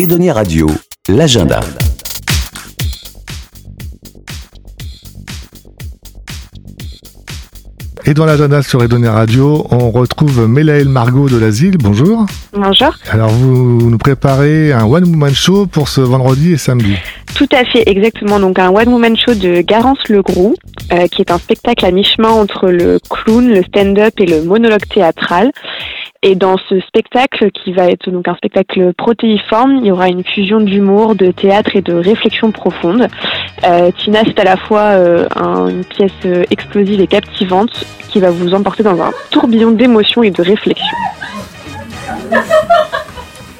Edonia Radio, l'agenda. Et dans l'agenda sur Edonia Radio, on retrouve Mélaël Margot de l'Asile. Bonjour. Bonjour. Alors, vous nous préparez un One Woman Show pour ce vendredi et samedi. Tout à fait, exactement. Donc un One Woman Show de Garance Legroux, euh, qui est un spectacle à mi-chemin entre le clown, le stand-up et le monologue théâtral. Et dans ce spectacle, qui va être donc un spectacle protéiforme, il y aura une fusion d'humour, de théâtre et de réflexion profonde. Euh, Tina, c'est à la fois euh, un- une pièce euh, explosive et captivante qui va vous emporter dans un tourbillon d'émotions et de réflexion.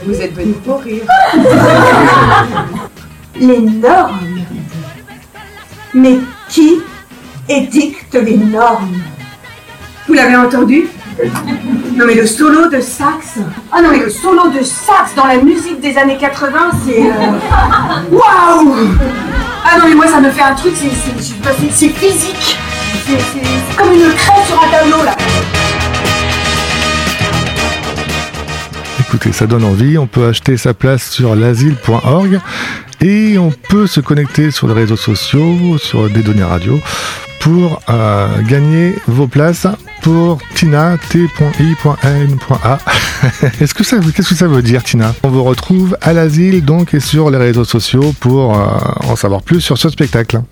Vous êtes venu pour rire. Les normes. Mais qui édicte les normes? Vous l'avez entendu? Non mais le solo de sax. Ah non mais le solo de sax dans la musique des années 80, c'est... euh, Waouh Ah non mais moi ça me fait un truc, c'est physique. C'est comme une crème sur un tableau là. Écoutez, ça donne envie. On peut acheter sa place sur l'asile.org et on peut se connecter sur les réseaux sociaux, sur Edonia Radio, pour euh, gagner vos places pour Tina, t.i.n.a. Est-ce que ça, qu'est-ce que ça veut dire, Tina? On vous retrouve à l'asile donc et sur les réseaux sociaux pour euh, en savoir plus sur ce spectacle.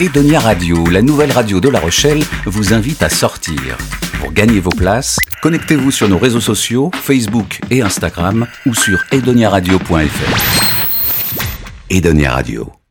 Edonia Radio, la nouvelle radio de La Rochelle, vous invite à sortir. Pour gagner vos places, connectez-vous sur nos réseaux sociaux, Facebook et Instagram ou sur edoniaradio.fr. Edonia Radio.